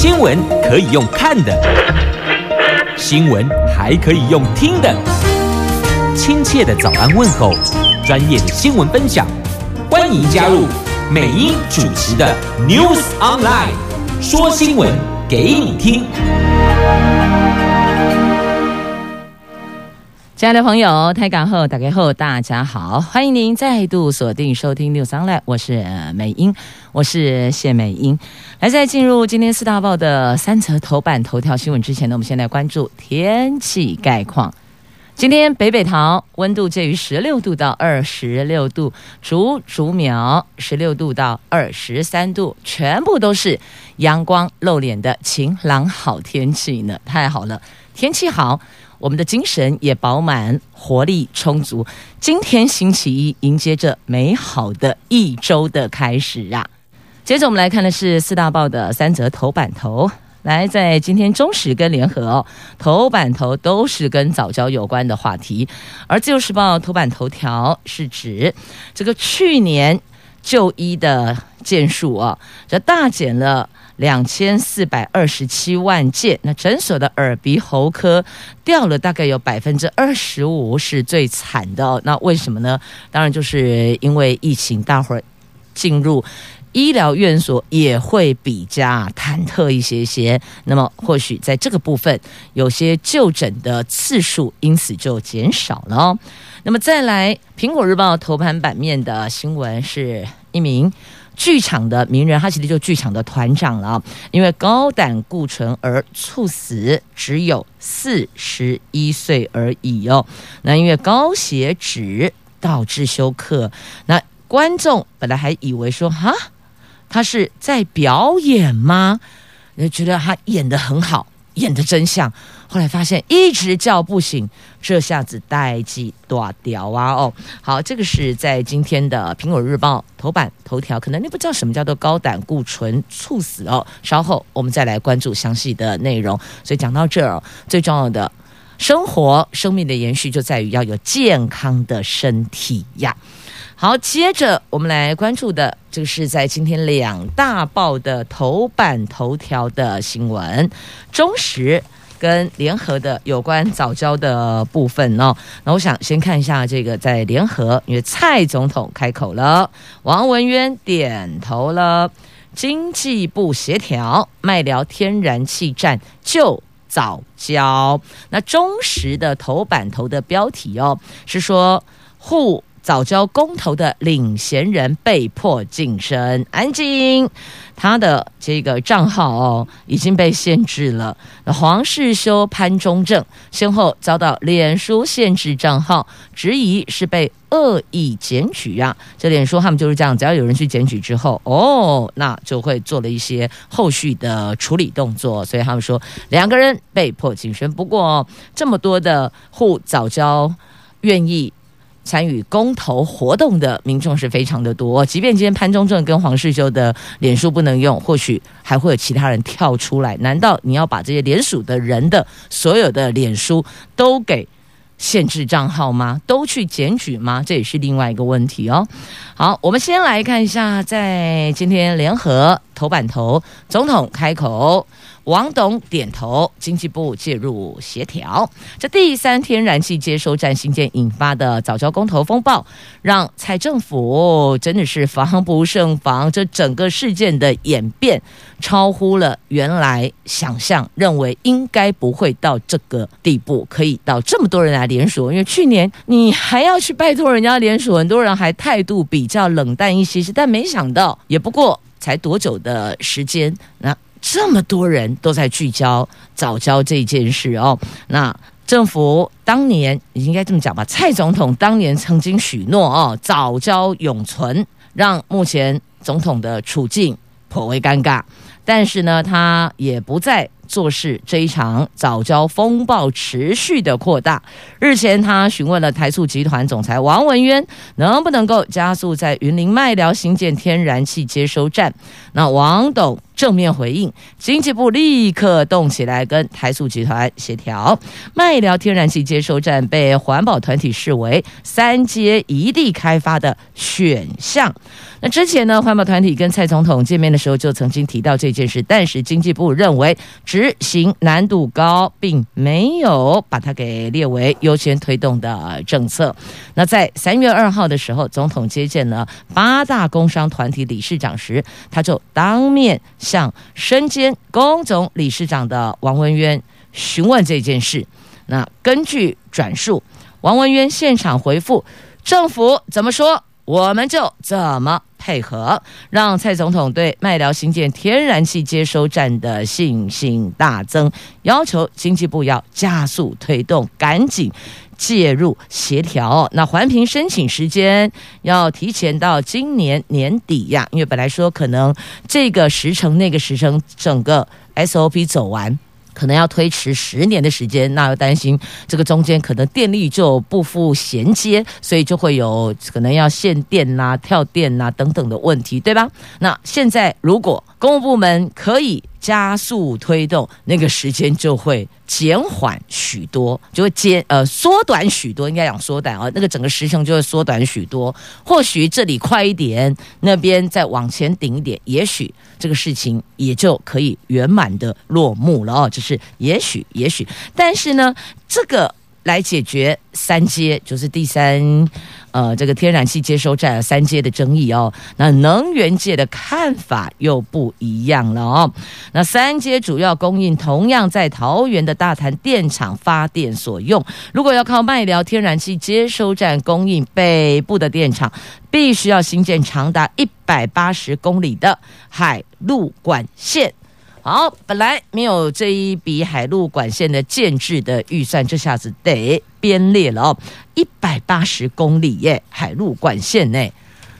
新闻可以用看的，新闻还可以用听的。亲切的早安问候，专业的新闻分享，欢迎加入美英主持的 News Online，说新闻给你听。亲爱的朋友，台港后打开后，大家好，欢迎您再度锁定收听 News Online，我是美英，我是谢美英。来，在进入今天四大报的三则头版头条新闻之前呢，我们先来关注天气概况。今天北北桃温度介于十六度到二十六度，竹竹苗十六度到二十三度，全部都是阳光露脸的晴朗好天气呢，太好了，天气好。我们的精神也饱满，活力充足。今天星期一，迎接着美好的一周的开始啊！接着我们来看的是四大报的三则头版头。来，在今天中时跟联合哦，头版头都是跟早教有关的话题。而自由时报头版头条是指这个去年就医的件数啊，这大减了。两千四百二十七万件，那诊所的耳鼻喉科掉了大概有百分之二十五，是最惨的。那为什么呢？当然就是因为疫情，大伙儿进入医疗院所也会比较忐忑一些些。那么或许在这个部分，有些就诊的次数因此就减少了。那么再来，《苹果日报》头版版面的新闻是一名。剧场的名人，他其实就剧场的团长了，因为高胆固醇而猝死，只有四十一岁而已哦。那因为高血脂导致休克，那观众本来还以为说哈，他是在表演吗？就觉得他演得很好，演得真像。后来发现一直叫不醒，这下子代志大掉啊！哦，好，这个是在今天的《苹果日报》头版头条，可能你不知道什么叫做高胆固醇猝死哦。稍后我们再来关注详细的内容。所以讲到这儿，最重要的生活、生命的延续就在于要有健康的身体呀。好，接着我们来关注的，这个是在今天两大报的头版头条的新闻，中时。跟联合的有关藻礁的部分哦，那我想先看一下这个在联合，因为蔡总统开口了，王文渊点头了，经济部协调卖聊天然气站就早交。那中时的头版头的标题哦，是说护。早教公投的领衔人被迫晋升，安静。他的这个账号哦已经被限制了。那黄世修、潘忠正先后遭到脸书限制账号，质疑是被恶意检举啊。这脸书他们就是这样，只要有人去检举之后，哦，那就会做了一些后续的处理动作。所以他们说两个人被迫晋升。不过这么多的互早教愿意。参与公投活动的民众是非常的多，即便今天潘忠正跟黄世修的脸书不能用，或许还会有其他人跳出来。难道你要把这些联署的人的所有的脸书都给限制账号吗？都去检举吗？这也是另外一个问题哦。好，我们先来看一下，在今天联合头版头，总统开口。王董点头，经济部介入协调。这第三天然气接收站兴建引发的早交公投风暴，让蔡政府真的是防不胜防。这整个事件的演变超乎了原来想象，认为应该不会到这个地步，可以到这么多人来联署。因为去年你还要去拜托人家联署，很多人还态度比较冷淡一些些，但没想到也不过才多久的时间，那。这么多人都在聚焦早教这件事哦，那政府当年应该这么讲吧？蔡总统当年曾经许诺哦，早教永存，让目前总统的处境颇为尴尬。但是呢，他也不再。做事这一场早教风暴持续的扩大。日前，他询问了台塑集团总裁王文渊，能不能够加速在云林麦寮新建天然气接收站。那王董正面回应，经济部立刻动起来跟台塑集团协调，麦寮天然气接收站被环保团体视为三接一地开发的选项。那之前呢，环保团体跟蔡总统见面的时候就曾经提到这件事，但是经济部认为执行难度高，并没有把它给列为优先推动的政策。那在三月二号的时候，总统接见了八大工商团体理事长时，他就当面向身兼工总理事长的王文渊询问这件事。那根据转述，王文渊现场回复：政府怎么说，我们就怎么配合，让蔡总统对麦寮新建天然气接收站的信心大增，要求经济部要加速推动，赶紧介入协调。那环评申请时间要提前到今年年底呀，因为本来说可能这个时程那个时程整个 SOP 走完。可能要推迟十年的时间，那又担心这个中间可能电力就不复衔接，所以就会有可能要限电呐、跳电呐、等等的问题，对吧？那现在如果公务部门可以加速推动，那个时间就会减缓许多，就会减呃缩短许多，应该讲缩短啊，那个整个时程就会缩短许多。或许这里快一点，那边再往前顶一点，也许这个事情也就可以圆满的落幕了哦。就是也许，也许，但是呢，这个。来解决三阶，就是第三，呃，这个天然气接收站三阶的争议哦。那能源界的看法又不一样了哦。那三阶主要供应同样在桃园的大潭电厂发电所用，如果要靠麦寮天然气接收站供应北部的电厂，必须要新建长达一百八十公里的海陆管线。好，本来没有这一笔海陆管线的建置的预算，这下子得编列了哦，一百八十公里耶，海陆管线呢，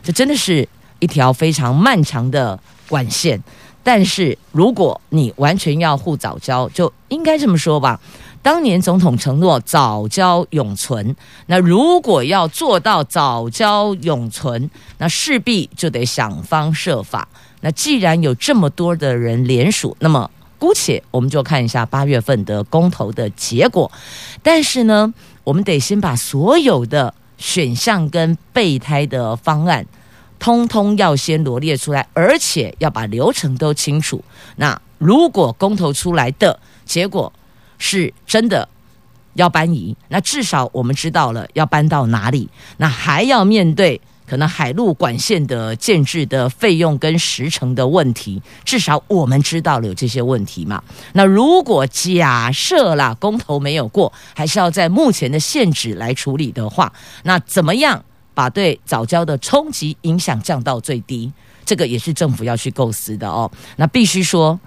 这真的是一条非常漫长的管线。但是如果你完全要护早交，就应该这么说吧。当年总统承诺早交永存，那如果要做到早交永存，那势必就得想方设法。那既然有这么多的人联署，那么姑且我们就看一下八月份的公投的结果。但是呢，我们得先把所有的选项跟备胎的方案，通通要先罗列出来，而且要把流程都清楚。那如果公投出来的结果是真的要搬移，那至少我们知道了要搬到哪里，那还要面对。可能海陆管线的建置的费用跟时程的问题，至少我们知道了有这些问题嘛。那如果假设啦，公投没有过，还是要在目前的限制来处理的话，那怎么样把对早教的冲击影响降到最低？这个也是政府要去构思的哦。那必须说，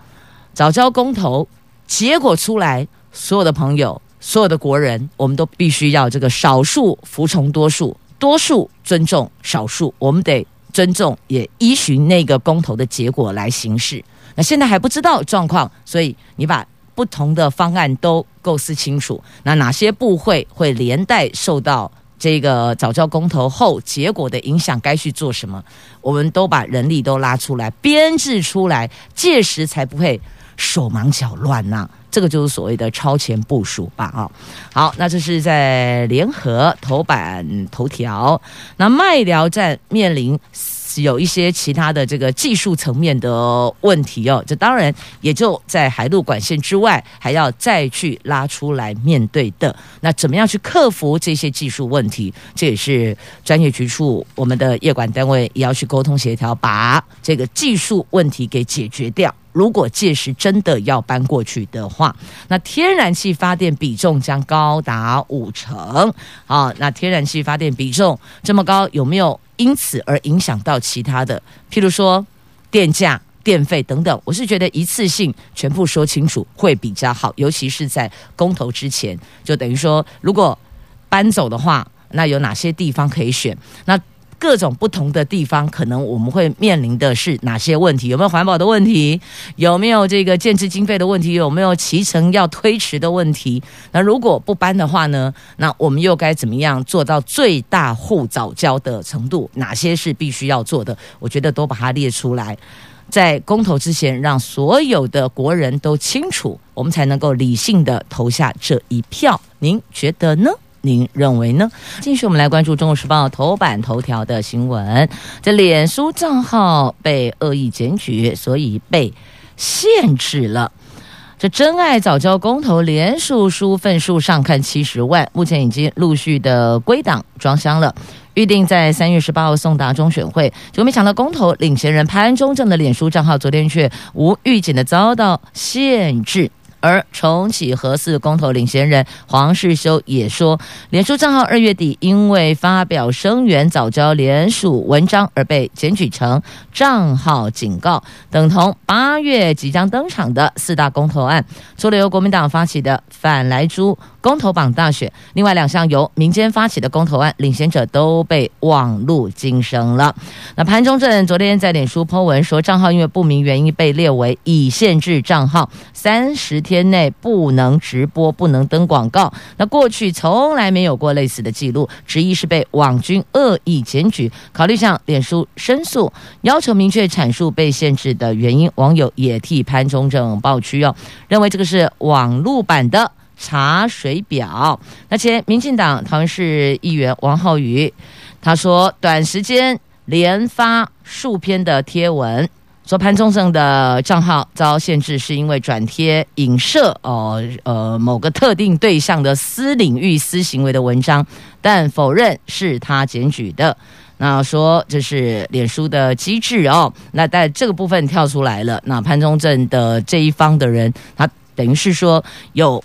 早教公投结果出来，所有的朋友，所有的国人，我们都必须要这个少数服从多数。多数尊重少数，我们得尊重，也依循那个公投的结果来行事。那现在还不知道状况，所以你把不同的方案都构思清楚。那哪些部会会连带受到这个早教公投后结果的影响？该去做什么？我们都把人力都拉出来编制出来，届时才不会手忙脚乱呐。这个就是所谓的超前部署吧，啊，好，那这是在联合头版头条，那麦寮站面临。有一些其他的这个技术层面的问题哦，这当然也就在海陆管线之外，还要再去拉出来面对的。那怎么样去克服这些技术问题？这也是专业局处我们的业管单位也要去沟通协调，把这个技术问题给解决掉。如果届时真的要搬过去的话，那天然气发电比重将高达五成。好，那天然气发电比重这么高，有没有？因此而影响到其他的，譬如说电价、电费等等，我是觉得一次性全部说清楚会比较好，尤其是在公投之前，就等于说，如果搬走的话，那有哪些地方可以选？那各种不同的地方，可能我们会面临的是哪些问题？有没有环保的问题？有没有这个建制经费的问题？有没有期程要推迟的问题？那如果不搬的话呢？那我们又该怎么样做到最大护早交的程度？哪些是必须要做的？我觉得都把它列出来。在公投之前，让所有的国人都清楚，我们才能够理性的投下这一票。您觉得呢？您认为呢？继续，我们来关注《中国时报》头版头条的新闻：这脸书账号被恶意检举，所以被限制了。这真爱早教公投连署书份数上看七十万，目前已经陆续的归档装箱了，预定在三月十八号送达中选会。结果没想到，公投领衔人潘忠正的脸书账号昨天却无预警的遭到限制。而重启核四公投领衔人黄世修也说，脸书账号二月底因为发表声援藻礁连署文章而被检举成账号警告，等同八月即将登场的四大公投案，除了由国民党发起的反莱猪公投榜大选，另外两项由民间发起的公投案，领衔者都被网路惊声了。那潘忠政昨天在脸书 po 文说，账号因为不明原因被列为已限制账号，三十天天内不能直播、不能登广告。那过去从来没有过类似的记录，质疑是被网军恶意检举，考虑向脸书申诉，要求明确阐述被限制的原因。网友也替潘忠正抱屈哦，认为这个是网络版的。查水表。那前民进党桃园市议员王浩宇，他说，短时间连发数篇的贴文，说潘忠正的账号遭限制，是因为转贴影射哦呃某个特定对象的私领域、私行为的文章，但否认是他检举的。那说这是脸书的机制哦。那在这个部分跳出来了，那潘忠正的这一方的人，他等于是说有。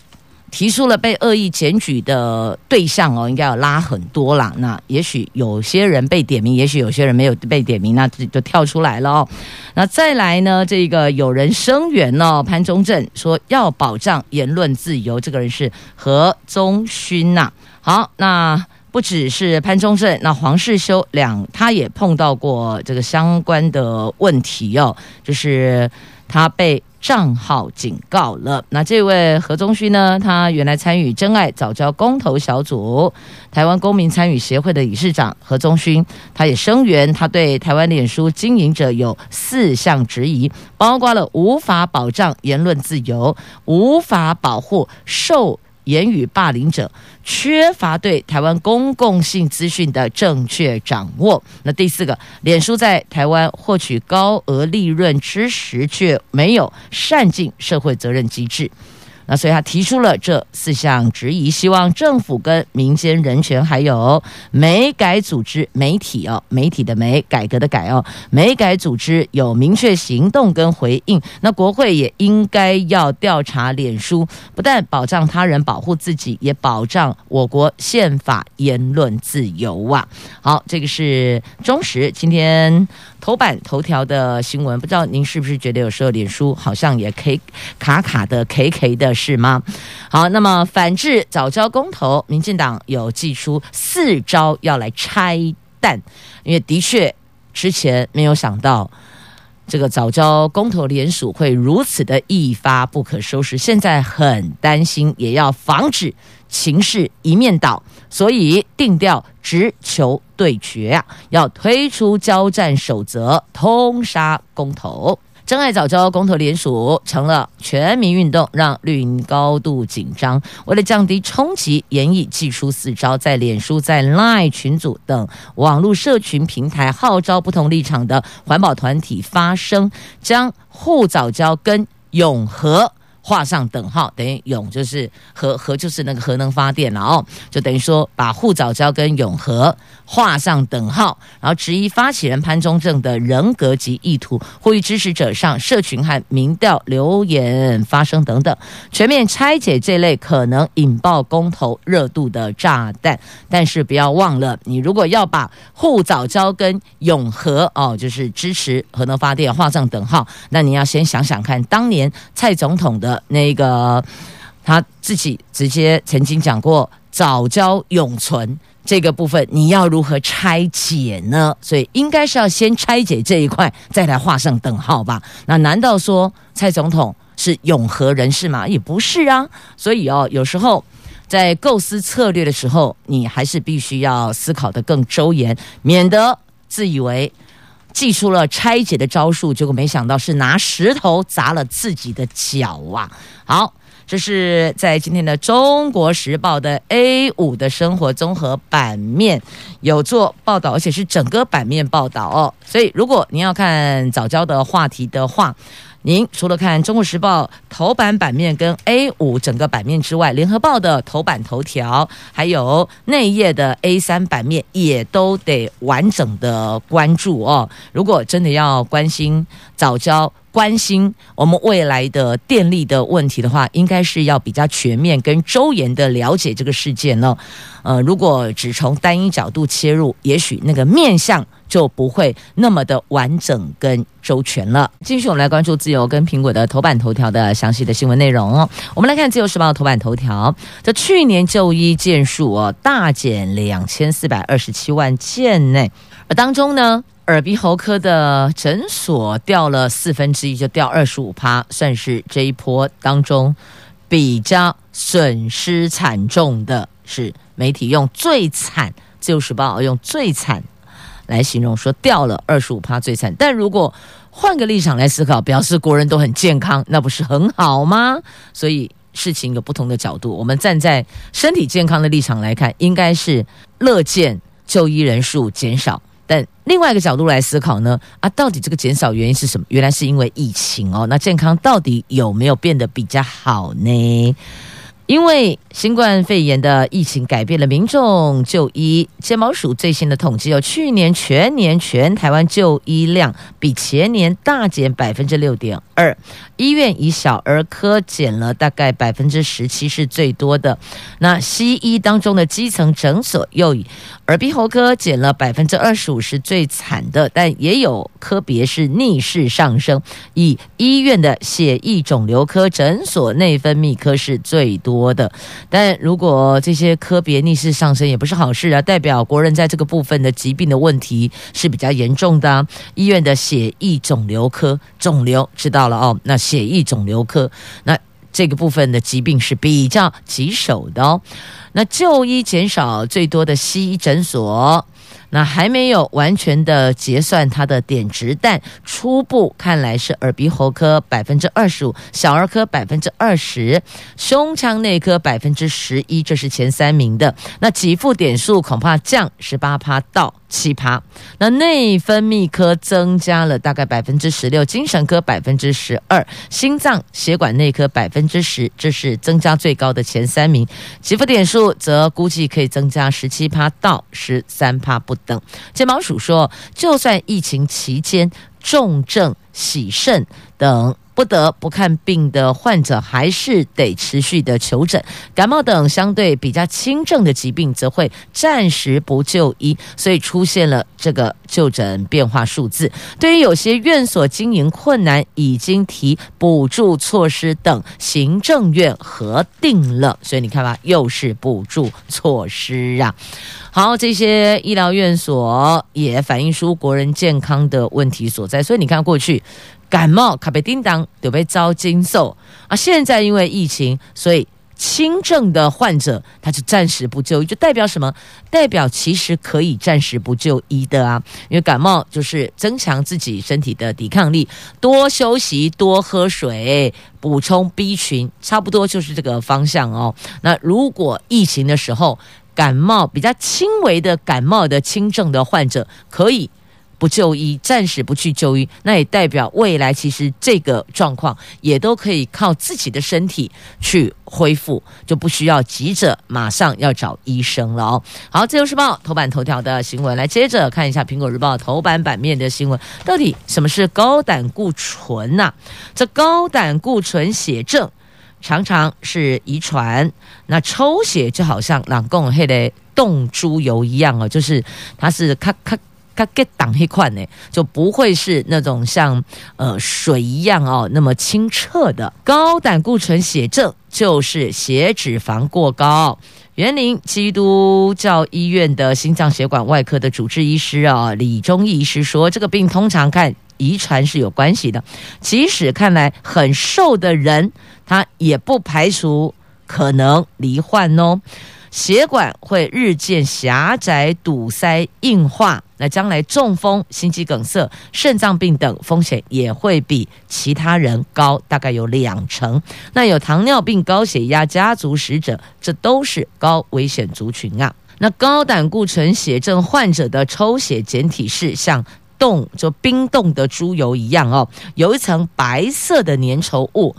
提出了被恶意检举的对象哦，应该要拉很多啦。那也许有些人被点名，也许有些人没有被点名，那就跳出来了哦。那再来呢？这个有人声援哦，潘忠正说要保障言论自由，这个人是何宗勋呐。好，那不只是潘忠正，那黄世修两他也碰到过这个相关的问题哦，就是他被。账号警告了。那这位何宗勋呢？他原来参与真爱早教公投小组，台湾公民参与协会的理事长何宗勋，他也声援，他对台湾脸书经营者有四项质疑，包括了无法保障言论自由，无法保护受。言语霸凌者缺乏对台湾公共性资讯的正确掌握。那第四个，脸书在台湾获取高额利润之时，却没有善尽社会责任机制。那所以他提出了这四项质疑，希望政府跟民间人权还有媒改组织媒体哦，媒体的媒改革的改哦，媒改组织有明确行动跟回应。那国会也应该要调查脸书，不但保障他人，保护自己，也保障我国宪法言论自由啊。好，这个是中时今天。头版头条的新闻，不知道您是不是觉得有时候脸书好像也可以卡卡的、K K 的是吗？好，那么反制藻礁公投，民进党有祭出四招要来拆弹，因为的确之前没有想到这个藻礁公投联署会如此的一发不可收拾，现在很担心，也要防止情势一面倒。所以定调直球对决啊，要推出交战守则，通杀公投。真爱早教公投联署成了全民运动，让绿营高度紧张。为了降低冲击，严议祭出四招，在脸书、在 Line 群组等网络社群平台号召不同立场的环保团体发声，将护早教跟永和。画上等号，等于永就是核，核就是那个核能发电了哦，就等于说把护藻礁跟永和画上等号，然后质疑发起人潘宗正的人格及意图，呼吁支持者上社群和民调留言发声等等，全面拆解这类可能引爆公投热度的炸弹。但是不要忘了，你如果要把护藻礁跟永和哦，就是支持核能发电画上等号，那你要先想想看，当年蔡总统的。那个他自己直接曾经讲过“早教永存”这个部分，你要如何拆解呢？所以应该是要先拆解这一块，再来画上等号吧？那难道说蔡总统是永和人士吗？也不是啊。所以哦，有时候在构思策略的时候，你还是必须要思考得更周延，免得自以为。祭出了拆解的招数，结果没想到是拿石头砸了自己的脚啊！好。这是在今天的《中国时报》的 A 五的生活综合版面有做报道，而且是整个版面报道哦。所以，如果您要看早教的话题的话，您除了看《中国时报》头版版面跟 A 五整个版面之外，《联合报》的头版头条还有内页的 A 三版面也都得完整的关注哦。如果真的要关心早教，关心我们未来的电力的问题的话，应该是要比较全面跟周延的了解这个事件呢。呃，如果只从单一角度切入，也许那个面向就不会那么的完整跟周全了。继续，我们来关注自由跟苹果的头版头条的详细的新闻内容哦。我们来看自由时报头版头条，这去年就医件数哦大减两千四百二十七万件内，而当中呢。耳鼻喉科的诊所掉了四分之一，就掉二十五趴，算是这一波当中比较损失惨重的。是媒体用最惨，自由时报用最惨来形容，说掉了二十五趴最惨。但如果换个立场来思考，表示国人都很健康，那不是很好吗？所以事情有不同的角度，我们站在身体健康的立场来看，应该是乐见就医人数减少。但另外一个角度来思考呢，啊，到底这个减少原因是什么？原来是因为疫情哦。那健康到底有没有变得比较好呢？因为新冠肺炎的疫情改变了民众就医。健保署最新的统计，有去年全年全台湾就医量比前年大减百分之六点二，医院以小儿科减了大概百分之十七是最多的。那西医当中的基层诊所又以耳鼻喉科减了百分之二十五是最惨的，但也有科别是逆势上升，以医院的血液肿瘤科诊所、内分泌科是最多。的，但如果这些科别逆势上升，也不是好事啊，代表国人在这个部分的疾病的问题是比较严重的。医院的血液肿瘤科，肿瘤知道了哦，那血液肿瘤科，那这个部分的疾病是比较棘手的哦。那就医减少最多的西医诊所。那还没有完全的结算它的点值，但初步看来是耳鼻喉科百分之二十五，小儿科百分之二十，胸腔内科百分之十一，这是前三名的。那给付点数恐怕降十八趴到七趴。那内分泌科增加了大概百分之十六，精神科百分之十二，心脏血管内科百分之十，这是增加最高的前三名。给付点数则估计可以增加十七趴到十三趴不。等。健保署说，就算疫情期间重症、洗肾等不得不看病的患者，还是得持续的求诊。感冒等相对比较轻症的疾病，则会暂时不就医，所以出现了这个就诊变化数字。对于有些院所经营困难，已经提补助措施等，行政院核定了。所以你看吧，又是补助措施啊。好，这些医疗院所也反映出国人健康的问题所在。所以你看，过去感冒卡被叮当就被遭禁售啊，现在因为疫情，所以轻症的患者他就暂时不就医，就代表什么？代表其实可以暂时不就医的啊，因为感冒就是增强自己身体的抵抗力，多休息，多喝水，补充 B 群，差不多就是这个方向哦。那如果疫情的时候，感冒比较轻微的感冒的轻症的患者可以不就医，暂时不去就医，那也代表未来其实这个状况也都可以靠自己的身体去恢复，就不需要急着马上要找医生了哦。好，自由时报头版头条的新闻，来接着看一下苹果日报头版版面的新闻，到底什么是高胆固醇呐、这高胆固醇血症。常常是遗传，那抽血就好像人讲黑的冻猪油一样哦，就是它是咔咔咔给挡一块呢，就不会是那种像呃水一样哦那么清澈的。高胆固醇血症就是血脂肪过高。园林基督教医院的心脏血管外科的主治医师啊李忠义医师说，这个病通常看遗传是有关系的，即使看来很瘦的人。他也不排除可能罹患哦。血管会日渐狭窄、堵塞、硬化，那将来中风、心肌梗塞、肾脏病等风险也会比其他人高，大概有两成。那有糖尿病、高血压、家族史者，这都是高危险族群啊。那高胆固醇血症患者的抽血检体是像冻就冰冻的猪油一样哦，有一层白色的粘稠物。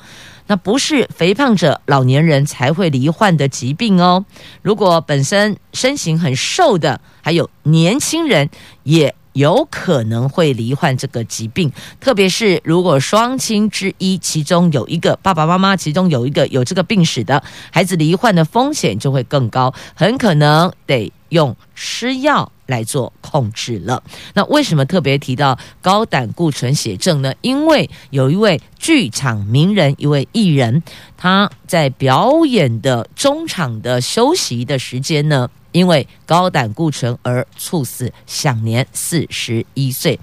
那不是肥胖者、老年人才会罹患的疾病哦。如果本身身形很瘦的，还有年轻人，也有可能会罹患这个疾病。特别是如果双亲之一，其中有一个爸爸妈妈，其中有一个有这个病史的孩子，罹患的风险就会更高，很可能得用吃药。来做控制了。那为什么特别提到高胆固醇血症呢？因为有一位剧场名人，一位艺人，他在表演的中场的休息的时间呢，因为高胆固醇而猝死，享年四十一岁。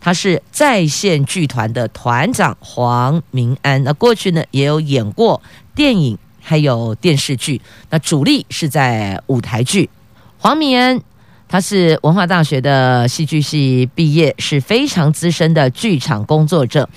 他是在线剧团的团长黄明安。那过去呢，也有演过电影，还有电视剧。那主力是在舞台剧。黄明安。他是文化大学的戏剧系毕业，是非常资深的剧场工作者，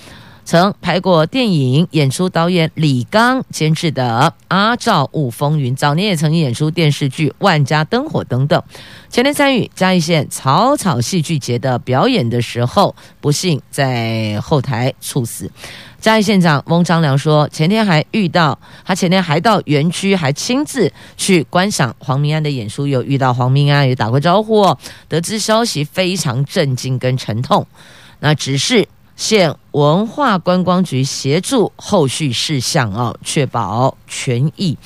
曾拍过电影，演出导演李刚监制的《阿罩雾风云》，早年也曾演出电视剧《万家灯火》等等。前年参与嘉义县草草戏剧节的表演的时候，不幸在后台猝死。嘉义县长翁章良说，前天还遇到他，前天还到园区，还亲自去观赏黄明安的演出，有遇到黄明安，也打过招呼。得知消息非常震惊跟沉痛，那只是县文化观光局协助后续事项哦，确保权益。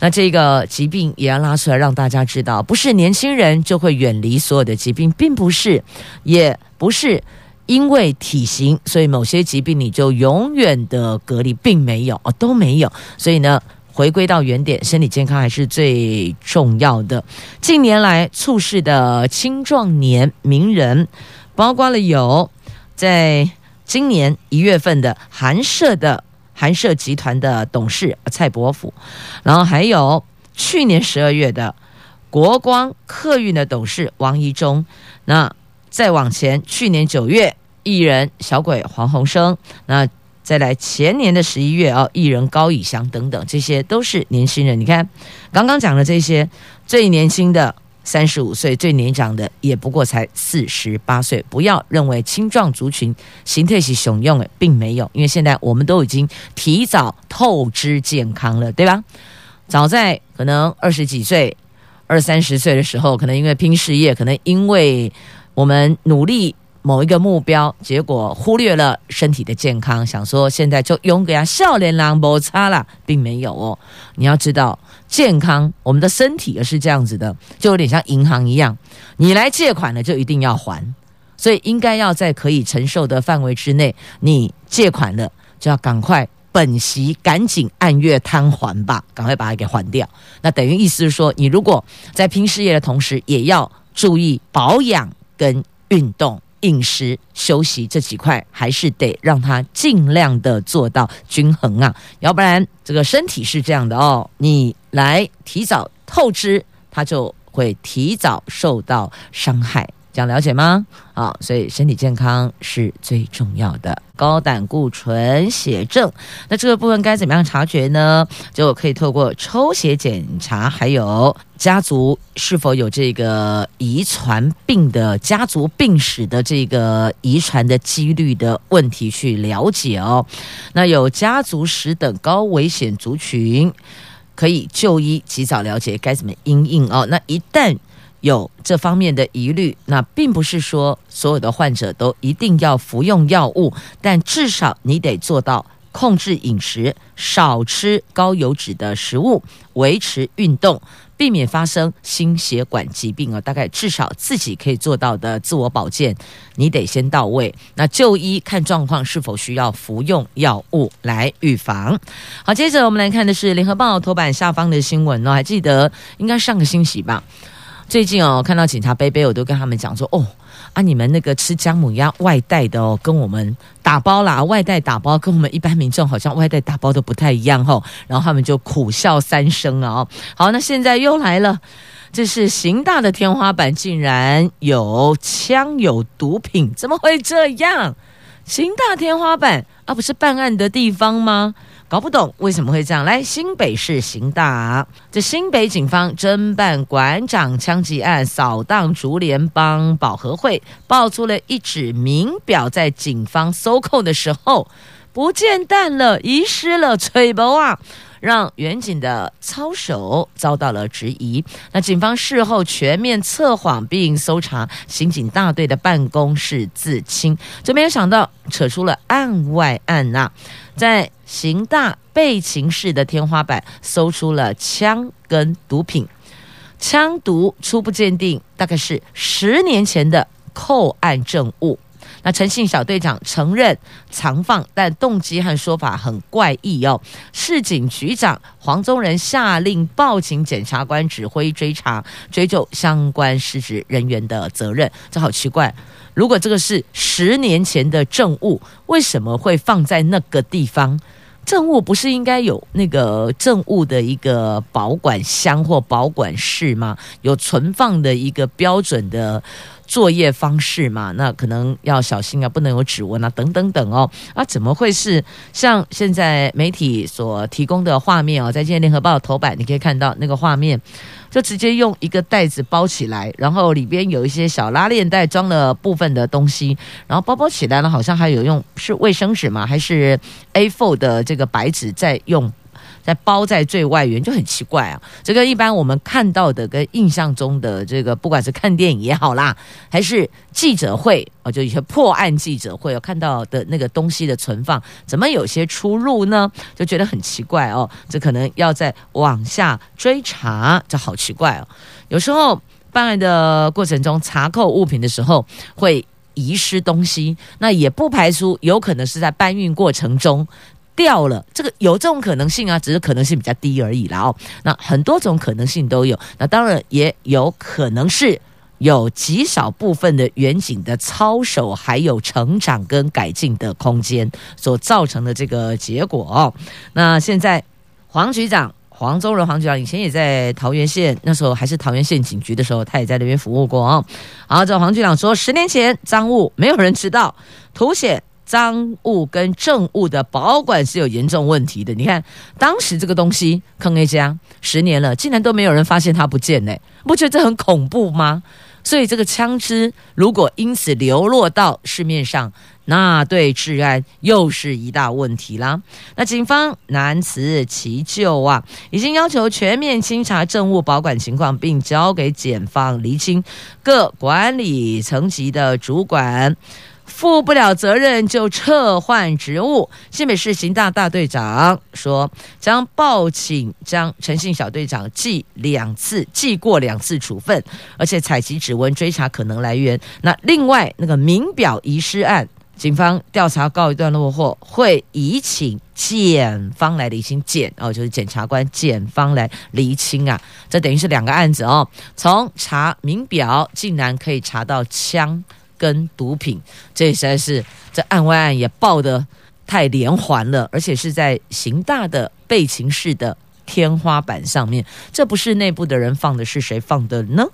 那这个疾病也要拉出来让大家知道，不是年轻人就会远离所有的疾病，并不是，也不是。因为体型，所以某些疾病你就永远的隔离，并没有哦，都没有。所以呢，回归到原点，身体健康还是最重要的。近年来猝逝的青壮年名人，包括了有在今年一月份的韩舍的韩舍集团的董事蔡伯甫，然后还有去年十二月的国光客运的董事王一中。那再往前，去年九月。艺人小鬼黄鸿升，那再来前年的十一月哦，艺人高以翔等等，这些都是年轻人。你看，刚刚讲的这些，最年轻的三十五岁，最年长的也不过才四十八岁。不要认为青壮族群形态是雄用的，并没有，因为现在我们都已经提早透支健康了，对吧？早在可能二十几岁、二三十岁的时候，可能因为拼事业，可能因为我们努力。某一个目标，结果忽略了身体的健康，想说现在就用给啊少年郎摩擦了，并没有哦。你要知道，健康，我们的身体也是这样子的，就有点像银行一样，你来借款了就一定要还，所以应该要在可以承受的范围之内，你借款了就要赶快本息赶紧按月摊还吧，赶快把它给还掉。那等于意思是说，你如果在拼事业的同时，也要注意保养跟运动。饮食、休息这几块还是得让他尽量的做到均衡啊，要不然这个身体是这样的哦，你来提早透支，他就会提早受到伤害。这样了解吗？好，所以身体健康是最重要的。高胆固醇血症，那这个部分该怎么样察觉呢？就可以透过抽血检查，还有家族是否有这个遗传病的家族病史的这个遗传的几率的问题去了解哦。那有家族史等高危险族群，可以就医及早了解该怎么因应哦。那一旦有这方面的疑虑，那并不是说所有的患者都一定要服用药物，但至少你得做到控制饮食，少吃高油脂的食物，维持运动，避免发生心血管疾病啊。大概至少自己可以做到的自我保健，你得先到位。那就医看状况，是否需要服用药物来预防。好，接着我们来看的是联合报头版下方的新闻哦，还记得应该上个星期吧。最近哦，看到警察杯杯，我都跟他们讲说哦，啊，你们那个吃姜母鸭外带的哦，跟我们打包啦，外带打包跟我们一般民众好像外带打包都不太一样吼、哦。然后他们就苦笑三声啊、哦。好，那现在又来了，这是刑大的天花板竟然有枪有毒品，怎么会这样？刑大天花板啊，不是办案的地方吗？搞不懂为什么会这样。来，新北市刑大，这新北警方侦办馆长枪击案，扫荡竹联帮保和会，爆出了一纸名表，在警方搜扣的时候不见蛋了，遗失了，吹不啊！让员警的操守遭到了质疑。那警方事后全面测谎，并搜查刑警大队的办公室自清，就没有想到扯出了案外案呐、在刑大备勤室的天花板搜出了枪跟毒品，枪毒初步鉴定大概是十年前的扣案证物。那陈信小队长承认藏放，但动机和说法很怪异哦。市警局长黄宗仁下令报警检察官指挥追查，追究相关失职人员的责任。这好奇怪，如果这个是十年前的证物，为什么会放在那个地方？证物不是应该有那个证物的一个保管箱或保管室吗？有存放的一个标准的。作业方式嘛，那可能要小心啊，不能有指纹啊，等等等哦。啊，怎么会是像现在媒体所提供的画面哦？在今天联合报头版，你可以看到那个画面，就直接用一个袋子包起来，然后里边有一些小拉链袋装了部分的东西，然后包包起来呢，好像还有用是卫生纸吗？还是 A4 的这个白纸在用？在包在最外缘就很奇怪啊！这个一般我们看到的跟印象中的这个，不管是看电影也好啦，还是记者会啊，就一些破案记者会有看到的那个东西的存放，怎么有些出入呢？就觉得很奇怪哦。这可能要再往下追查，这好奇怪哦。有时候办案的过程中查扣物品的时候会遗失东西，那也不排除有可能是在搬运过程中。掉了，这个有这种可能性啊，只是可能性比较低而已啦哦。那很多种可能性都有，那当然也有可能是有极少部分的远景的操守还有成长跟改进的空间所造成的这个结果哦。那现在黄局长黄宗仁黄局长以前也在桃园县，那时候还是桃园县警局的时候，他也在那边服务过哦。好，这黄局长说，十年前赃物没有人知道，凸显。赃物跟证物的保管是有严重问题的。你看，当时这个东西坑 A 家十年了，竟然都没有人发现它不见呢，不觉得这很恐怖吗？所以这个枪支如果因此流落到市面上，那对治安又是一大问题啦。那警方难辞其咎啊，已经要求全面清查证物保管情况，并交给检方厘清各管理层级的主管。负不了责任就撤换职务。新北市刑大大队长说，将报请将陈姓小队长记两次，记过两次处分，而且采集指纹追查可能来源。那另外那个名表遗失案，警方调查告一段落后，会移请检方来厘清。检哦，就是检察官检方来厘清啊，这等于是两个案子哦。从查名表，竟然可以查到枪。跟毒品，这实在是这案外案也报得太连环了，而且是在刑大的备勤室的天花板上面，这不是内部的人放的，是谁放的呢？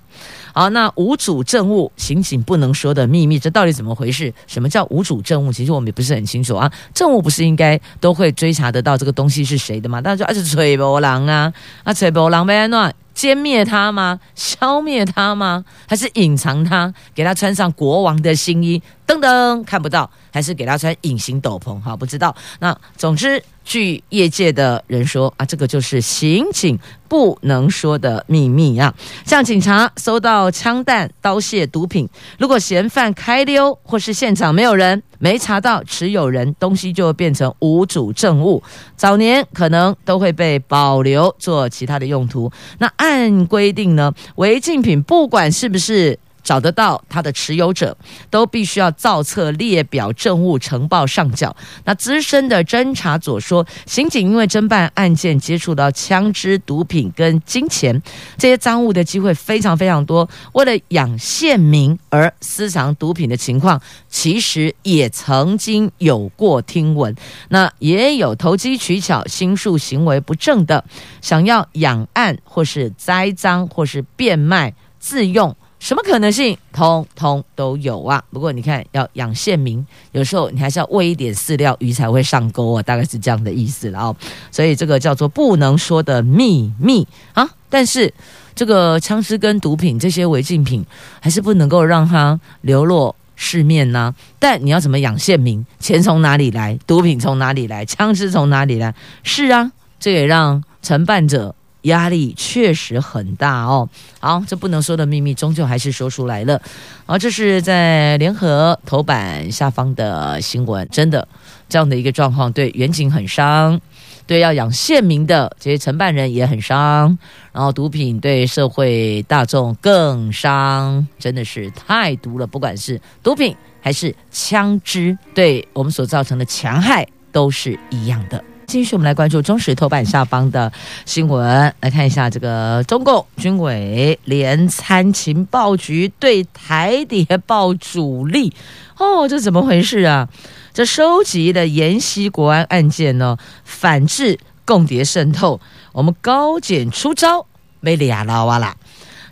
好，那无主证物，刑警不能说的秘密，这到底怎么回事？什么叫无主证物？其实我们也不是很清楚啊。证物不是应该都会追查得到这个东西是谁的吗？大家说啊，是吹波狼啊，啊，吹波狼呗，那。歼灭他吗？消灭他吗？还是隐藏他？给他穿上国王的新衣？噔噔，看不到。还是给他穿隐形斗篷？好，不知道。那总之，据业界的人说啊，这个就是刑警不能说的秘密啊。像警察搜到枪弹、刀械、毒品，如果嫌犯开溜，或是现场没有人，没查到持有人，东西就会变成无主证物。早年可能都会被保留做其他的用途。那按规定呢，违禁品不管是不是。找得到它的持有者，都必须要造册列表、证物呈报上缴。那资深的侦查组说，刑警因为侦办案件接触到枪支、毒品跟金钱这些赃物的机会非常非常多，为了养线民而私藏毒品的情况，其实也曾经有过听闻。那也有投机取巧、心术行为不正的，想要养案或是栽赃或是变卖自用。什么可能性，通通都有啊！不过你看，要养线民，有时候你还是要喂一点饲料，鱼才会上钩啊，大概是这样的意思了哦。所以这个叫做不能说的秘密啊。但是这个枪支跟毒品这些违禁品，还是不能够让它流落市面呐、但你要怎么养线民？钱从哪里来？毒品从哪里来？枪支从哪里来？是啊，这也让承办者。压力确实很大哦。好，这不能说的秘密，终究还是说出来了。好，这是在联合头版下方的新闻，真的这样的一个状况，对远景很伤，对要养线民的这些承办人也很伤，然后毒品对社会大众更伤，真的是太毒了。不管是毒品还是枪支，对我们所造成的强害都是一样的。继续，我们来关注中时头版下方的新闻，来看一下这个中共军委联参情报局对台谍报主力哦，这怎么回事啊？这收集的延禧国安案件呢，反制共谍渗透，我们高检出招没俩啦哇啦。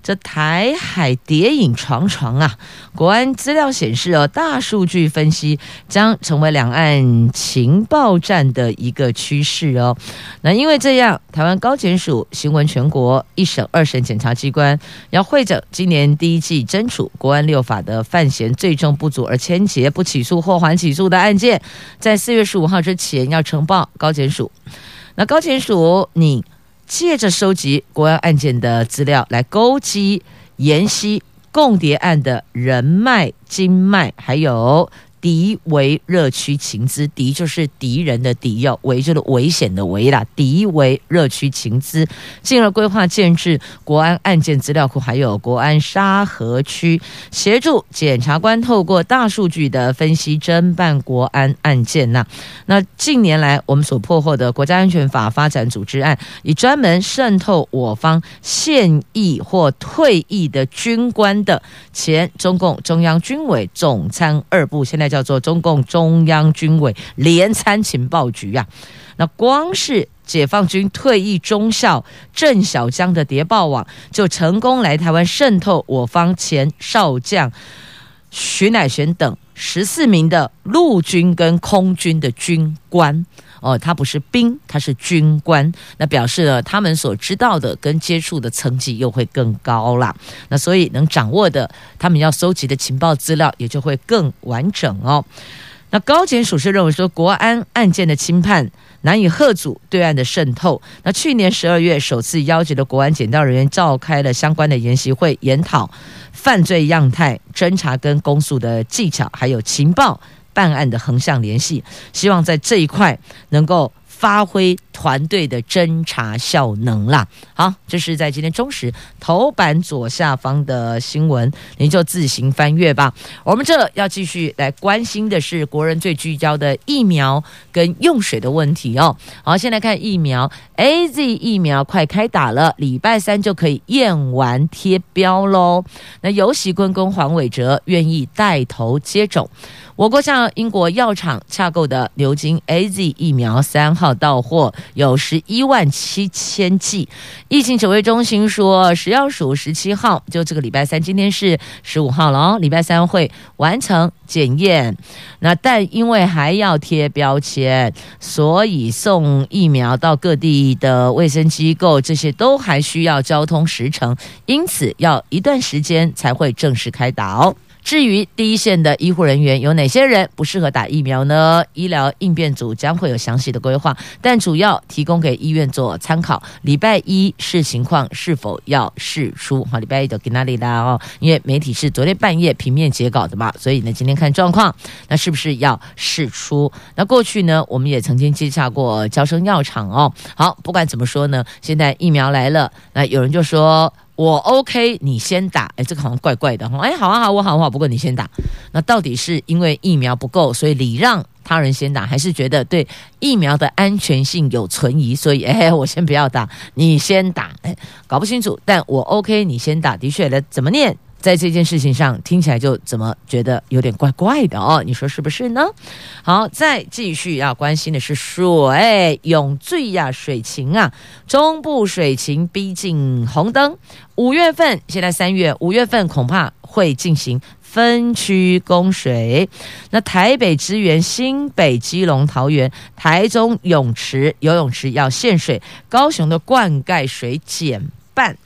这台海谍影重重啊！国安资料显示哦，大数据分析将成为两岸情报战的一个趋势哦。那因为这样，台湾高检署新闻全国一审、二审检察机关要会诊今年第一季侦处国安六法的犯嫌罪证不足而签结不起诉或缓起诉的案件，在四月十五号之前要呈报高检署。那高检署你。借着收集国安案件的资料来勾稽延禧共谍案的人脉、经脉，还有。敌为热区情资，敌就是敌人的敌，要危就是危险的危啦。敌为热区情资，进而规划建置国安案件资料库，还有国安沙河区，协助检察官透过大数据的分析侦办国安案件。那那近年来我们所破获的国家安全法发展组织案，以专门渗透我方现役或退役的军官的前中共中央军委总参二部，现在叫叫做中共中央军委联参情报局啊，那光是解放军退役中校郑小江的谍报网，就成功来台湾渗透我方前少将徐乃玄等十四名的陆军跟空军的军官。哦，他不是兵，他是军官，那表示了他们所知道的跟接触的层级又会更高啦。那所以能掌握的，他们要搜集的情报资料也就会更完整哦。那高检署是认为说，国安案件的轻判难以遏阻对岸的渗透。那去年十二月首次邀集的国安检调人员召开了相关的研习会，研讨犯罪样态、侦查跟公诉的技巧，还有情报。办案的横向联系，希望在这一块能够发挥团队的侦查效能啦。好，这是在今天中时头版左下方的新闻，您就自行翻阅吧。我们这要继续来关心的是国人最聚焦的疫苗跟用水的问题哦。好，先来看疫苗，AZ 疫苗快开打了，礼拜三就可以验完贴标喽。那游锡堃跟黄伟哲愿意带头接种。我国向英国药厂洽购的牛津 AZ 疫苗三号到货，有十一万七千剂。疫情指挥中心说，食药署十七号就这个礼拜三，今天是十五号了哦，礼拜三会完成检验。那但因为还要贴标签，所以送疫苗到各地的卫生机构，这些都还需要交通时程，因此要一段时间才会正式开打哦。至于第一线的医护人员有哪些人不适合打疫苗呢？医疗应变组将会有详细的规划，但主要提供给医院做参考。礼拜一视情况是否要试出？好，礼拜一就给那里啦哦，因为媒体是昨天半夜平面截稿的嘛，所以呢今天看状况，那是不是要试出？那过去呢我们也曾经接洽过娇生药厂哦。好，不管怎么说呢，现在疫苗来了，那有人就说。我 OK，你先打。哎，这个好像怪怪的哈。哎，好啊好，我好我好，不过你先打。那到底是因为疫苗不够，所以礼让他人先打，还是觉得对疫苗的安全性有存疑，所以哎，我先不要打，你先打。哎，搞不清楚，但我 OK，你先打。的确的，怎么念？在这件事情上听起来就怎么觉得有点怪怪的哦？你说是不是呢？好，再继续要关心的是水，用最呀水情啊，中部水情逼近红灯。五月份，现在三月，五月份恐怕会进行分区供水。那台北支援新北、基隆、桃园、台中泳池游泳池要限水，高雄的灌溉水减半。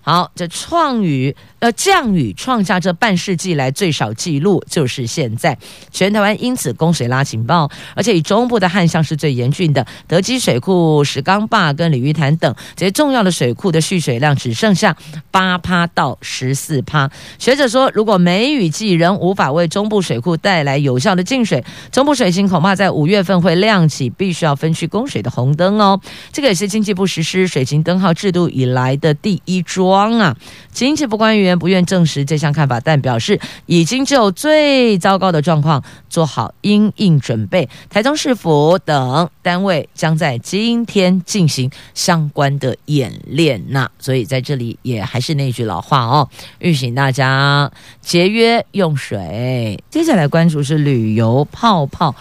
好，这创雨呃降雨创下这半世纪来最少纪录，就是现在全台湾因此供水拉警报，而且以中部的旱象是最严峻的，德基水库、石冈坝跟鲤鱼潭等这些重要的水库的蓄水量只剩下八趴到十四趴。学者说，如果梅雨季仍无法为中部水库带来有效的净水，中部水情恐怕在五月份会亮起必须要分区供水的红灯哦。这个也是经济部实施水情灯号制度以来的第一桩。啊！经济部官不愿证实这项看法，但表示已经就最糟糕的状况做好因应准备。台中市府等单位将在今天进行相关的演练那。所以在这里也还是那句老话哦，预请大家节约用水。接下来关注是旅游泡泡。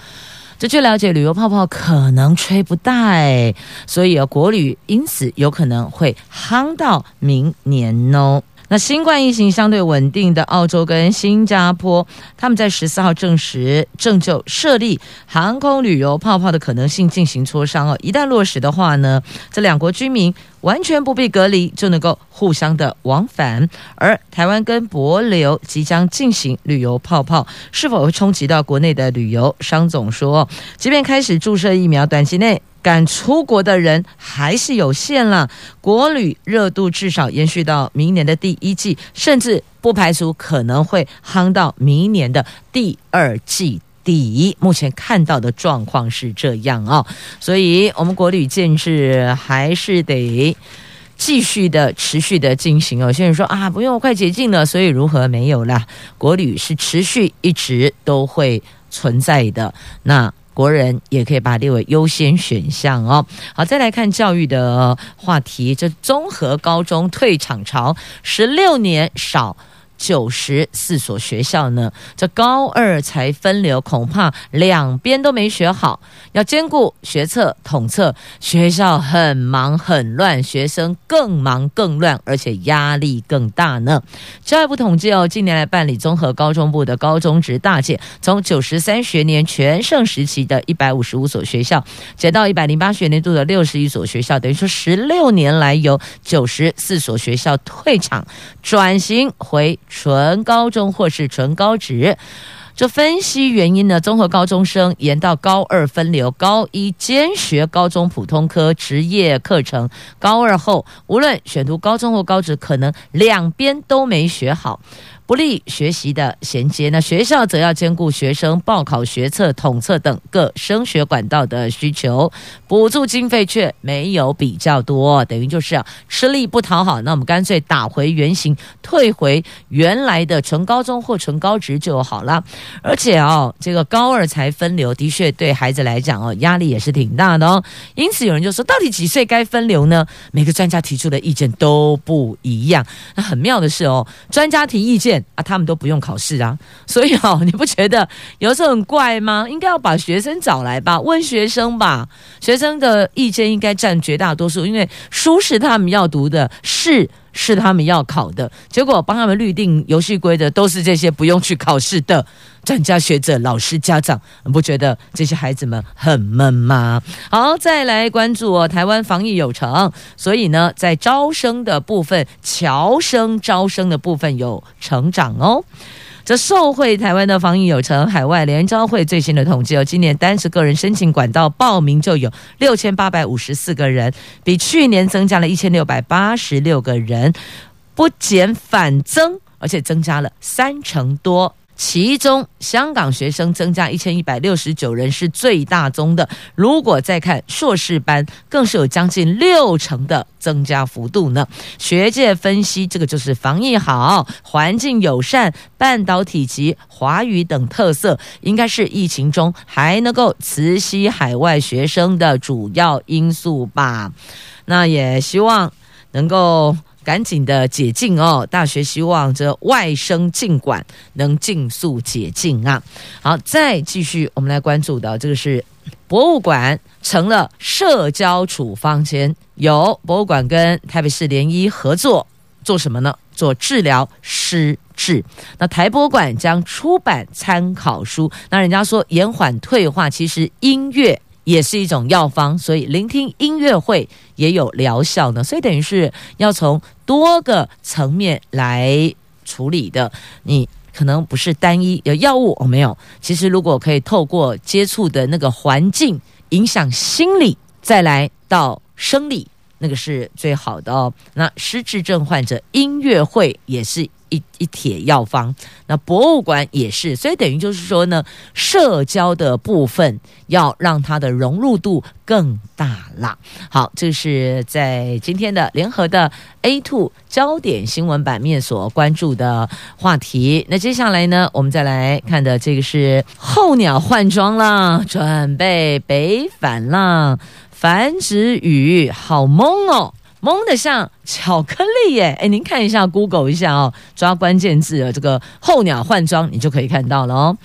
这据了解，旅游泡泡可能吹不大，所以啊，国旅因此有可能会夯到明年哦。那新冠疫情相对稳定的澳洲跟新加坡，他们在十四号证实正就设立航空旅游泡泡的可能性进行磋商哦。一旦落实的话呢，这两国居民完全不必隔离，就能够互相的往返。而台湾跟博流即将进行旅游泡泡，是否会冲击到国内的旅游？商总说，即便开始注射疫苗，短期内。敢出国的人还是有限了，国旅热度至少延续到明年的第一季，甚至不排除可能会夯到明年的第二季底。目前看到的状况是这样哦，所以我们国旅建制还是得继续的、持续的进行哦。有些人说啊，不用，快解禁了，所以如何没有了？国旅是持续一直都会存在的。那。国人也可以把它列为优先选项哦。好，再来看教育的话题，这综合高中退场潮，十六年少。九十四所学校呢，这高二才分流，恐怕两边都没学好，要兼顾学测、统测，学校很忙很乱，学生更忙更乱，而且压力更大呢。教育部统计哦，近年来办理综合高中部的高中职大减，从九十三学年全盛时期的一百五十五所学校，减到一百零八学年度的六十一所学校，等于说十六年来有九十四所学校退场转型回。纯高中或是纯高职，这分析原因呢？综合高中生延到高二分流，高一兼学高中普通科职业课程，高二后无论选读高中或高职，可能两边都没学好。不利学习的衔接，那学校则要兼顾学生报考学测、统测等各升学管道的需求，补助经费却没有比较多，等于就是啊吃力不讨好。那我们干脆打回原形，退回原来的纯高中或纯高职就好了。而且哦，这个高二才分流，的确对孩子来讲哦压力也是挺大的哦。因此有人就说，到底几岁该分流呢？每个专家提出的意见都不一样。那很妙的是哦，专家提意见。啊，他们都不用考试啊，所以哦，你不觉得有时候很怪吗？应该要把学生找来吧，问学生吧，学生的意见应该占绝大多数，因为书是他们要读的，是是他们要考的，结果帮他们律定游戏规则都是这些不用去考试的专家学者、老师、家长，你不觉得这些孩子们很闷吗？好，再来关注哦，台湾防疫有成，所以呢，在招生的部分，侨生招生的部分有成长哦。则受惠台湾的防疫有成，海外联招会最新的统计哦，今年单是个人申请管道报名就有六千八百五十四个人，比去年增加了一千六百八十六个人，不减反增，而且增加了三成多。其中香港学生增加一千一百六十九人是最大宗的。如果再看硕士班，更是有将近六成的增加幅度呢。学界分析，这个就是防疫好、环境友善、半导体及华语等特色，应该是疫情中还能够磁吸海外学生的主要因素吧。那也希望能够赶紧的解禁哦！大学希望这外生进馆能尽速解禁啊！好，再继续，我们来关注的这个是博物馆成了社交处方间，有博物馆跟台北市联医合作做什么呢？做治疗失智。那台博馆将出版参考书。那人家说延缓退化，其实音乐。也是一种药方，所以聆听音乐会也有疗效呢。所以等于是要从多个层面来处理的。你可能不是单一有药物，我、哦、没有。其实如果可以透过接触的那个环境影响心理，再来到生理，那个是最好的哦。那失智症患者音乐会也是。一一帖药方，那博物馆也是，所以等于就是说呢，社交的部分要让它的融入度更大啦。好，这是在今天的联合的 A2 焦点新闻版面所关注的话题。那接下来呢，我们再来看的这个是候鸟换装啦，准备北返啦，繁殖羽好萌哦。萌的像巧克力耶！哎，您看一下，Google 一下哦，抓关键字啊，这个候鸟换装，你就可以看到了哦。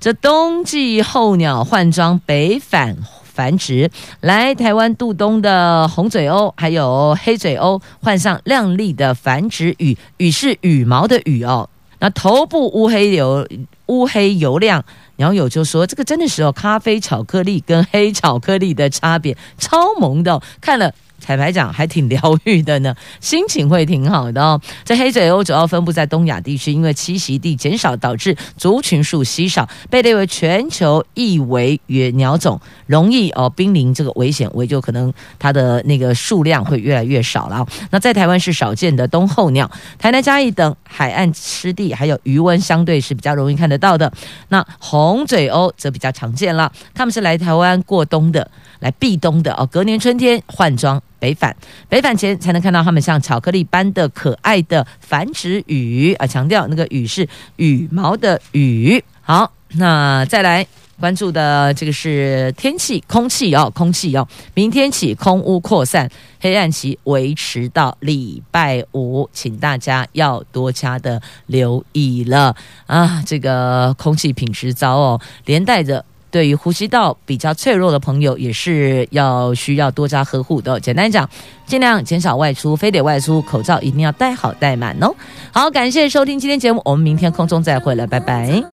这冬季候鸟换装北返繁殖，来台湾渡冬的红嘴鸥还有黑嘴鸥换上亮丽的繁殖羽，羽是羽毛的羽哦。那头部乌黑油乌黑油亮，然后有就说这个真的是哦，咖啡巧克力跟黑巧克力的差别，超萌的哦，看了。彩排奖还挺疗愈的呢，心情会挺好的哦。这黑嘴鸥主要分布在东亚地区，因为栖息地减少导致族群数稀少，被列为全球易危野鸟种，容易哦濒临这个危险，危就可能它的那个数量会越来越少了。那在台湾是少见的冬候鸟，台南嘉义等海岸湿地还有鱼温相对是比较容易看得到的。那红嘴鸥则比较常见了，他们是来台湾过冬的。来避冬的哦，隔年春天换装北返，北返前才能看到它们像巧克力般的可爱的繁殖羽啊！强调那个羽是羽毛的羽。好，那再来关注的这个是天气，空气哦，空气哦，明天起空污扩散，黑暗期维持到礼拜五，请大家要多加的留意了啊！这个空气品质糟哦，连带着。对于呼吸道比较脆弱的朋友，也是要需要多加呵护的。简单讲，尽量减少外出，非得外出，口罩一定要戴好戴满哦。好，感谢收听今天节目，我们明天空中再会了，拜拜。